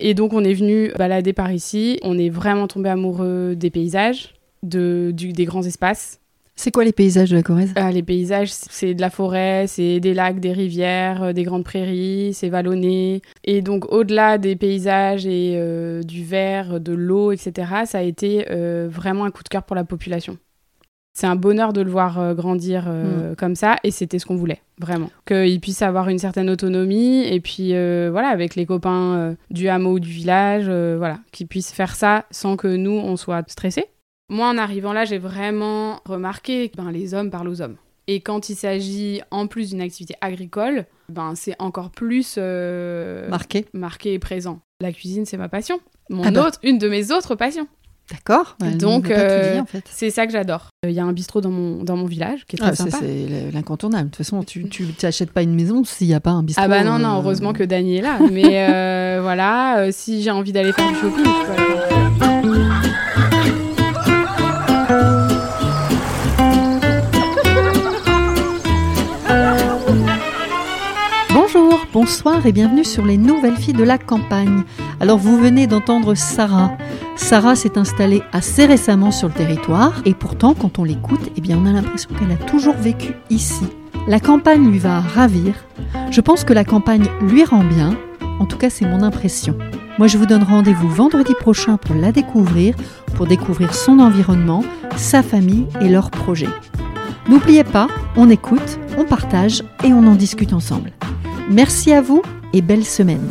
Et donc on est venu balader par ici. On est vraiment tombé amoureux des paysages, de, du, des grands espaces. C'est quoi les paysages de la Corrèze? Ah, les paysages, c'est de la forêt, c'est des lacs, des rivières, euh, des grandes prairies, c'est vallonné. Et donc, au-delà des paysages et euh, du verre, de l'eau, etc., ça a été euh, vraiment un coup de cœur pour la population. C'est un bonheur de le voir euh, grandir euh, comme ça, et c'était ce qu'on voulait, vraiment. Qu'il puisse avoir une certaine autonomie, et puis euh, voilà, avec les copains euh, du hameau ou du village, euh, voilà, qu'ils puissent faire ça sans que nous, on soit stressés. Moi, en arrivant là, j'ai vraiment remarqué que ben, les hommes parlent aux hommes. Et quand il s'agit en plus d'une activité agricole, ben, c'est encore plus Marqué. marqué et présent. La cuisine, c'est ma passion. Mon Ah bah. autre, une de mes autres passions. D'accord. Donc, euh, dit, en fait. C'est ça que j'adore. Il y a un bistrot dans mon, dans mon village qui est très Ah, ça, sympa. c'est l'incontournable. De toute façon, tu tu t'achètes pas une maison s'il n'y a pas un bistrot. Ah bah non, non, euh, heureusement que Dany est là. Mais euh, voilà, euh, si j'ai envie d'aller faire du shopping, je peux aller Bonjour, bonsoir et bienvenue sur les nouvelles filles de la campagne. Alors vous venez d'entendre Sarah. Sarah s'est installée assez récemment sur le territoire et pourtant quand on l'écoute, eh bien on a l'impression qu'elle a toujours vécu ici. La campagne lui va ravir. Je pense que la campagne lui rend bien. En tout cas, c'est mon impression. Moi, je vous donne rendez-vous vendredi prochain pour la découvrir, pour découvrir son environnement, sa famille et leurs projets. N'oubliez pas, on écoute, on partage et on en discute ensemble. Merci à vous et belle semaine.